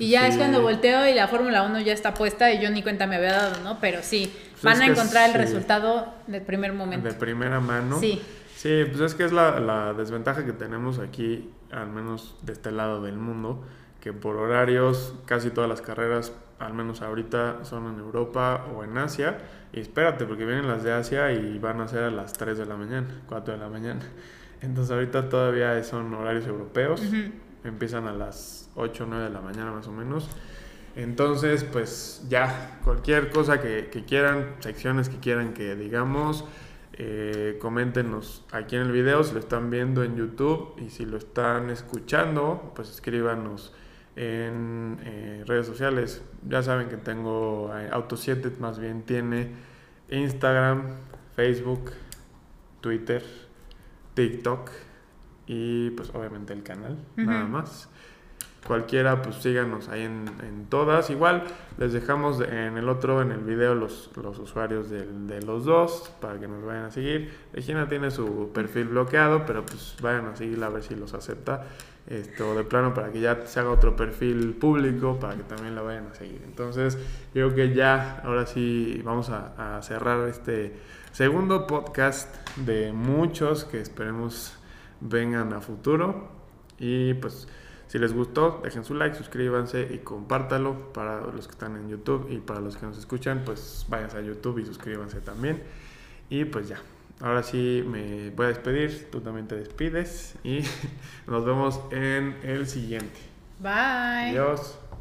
Y ya es cuando volteo y la Fórmula 1 ya está puesta y yo ni cuenta me había dado, ¿no? Pero sí, Pues van a encontrar el resultado del primer momento. De primera mano. Sí. Sí, pues es que es la, la desventaja que tenemos aquí, al menos de este lado del mundo, que por horarios casi todas las carreras, al menos ahorita, son en Europa o en Asia. Y espérate, porque vienen las de Asia y van a ser a las 3 de la mañana, 4 de la mañana. Entonces ahorita todavía son horarios europeos. Empiezan a las 8 o 9 de la mañana más o menos. Entonces, pues ya, cualquier cosa que, que quieran, secciones que quieran que digamos, eh, coméntenos aquí en el video si lo están viendo en YouTube y si lo están escuchando, pues escríbanos en eh, redes sociales. Ya saben que tengo eh, Auto7, más bien tiene Instagram, Facebook, Twitter, TikTok y pues obviamente el canal, nada más. Cualquiera, pues síganos ahí en, todas. Igual les dejamos en el otro, en el video, los, los usuarios de, los dos para que nos vayan a seguir. Regina tiene su perfil bloqueado, pero pues vayan a seguirla a ver si los acepta. Esto de plano para que ya se haga otro perfil público para que también la vayan a seguir. Entonces, yo creo que ya, ahora sí, vamos a cerrar este segundo podcast de muchos que esperemos vengan a futuro. Y pues si les gustó, dejen su like, suscríbanse y compártalo para los que están en YouTube y para los que nos escuchan, pues vayan a YouTube y suscríbanse también. Y pues ya, ahora sí me voy a despedir, tú también te despides y nos vemos en el siguiente. Bye. Adiós.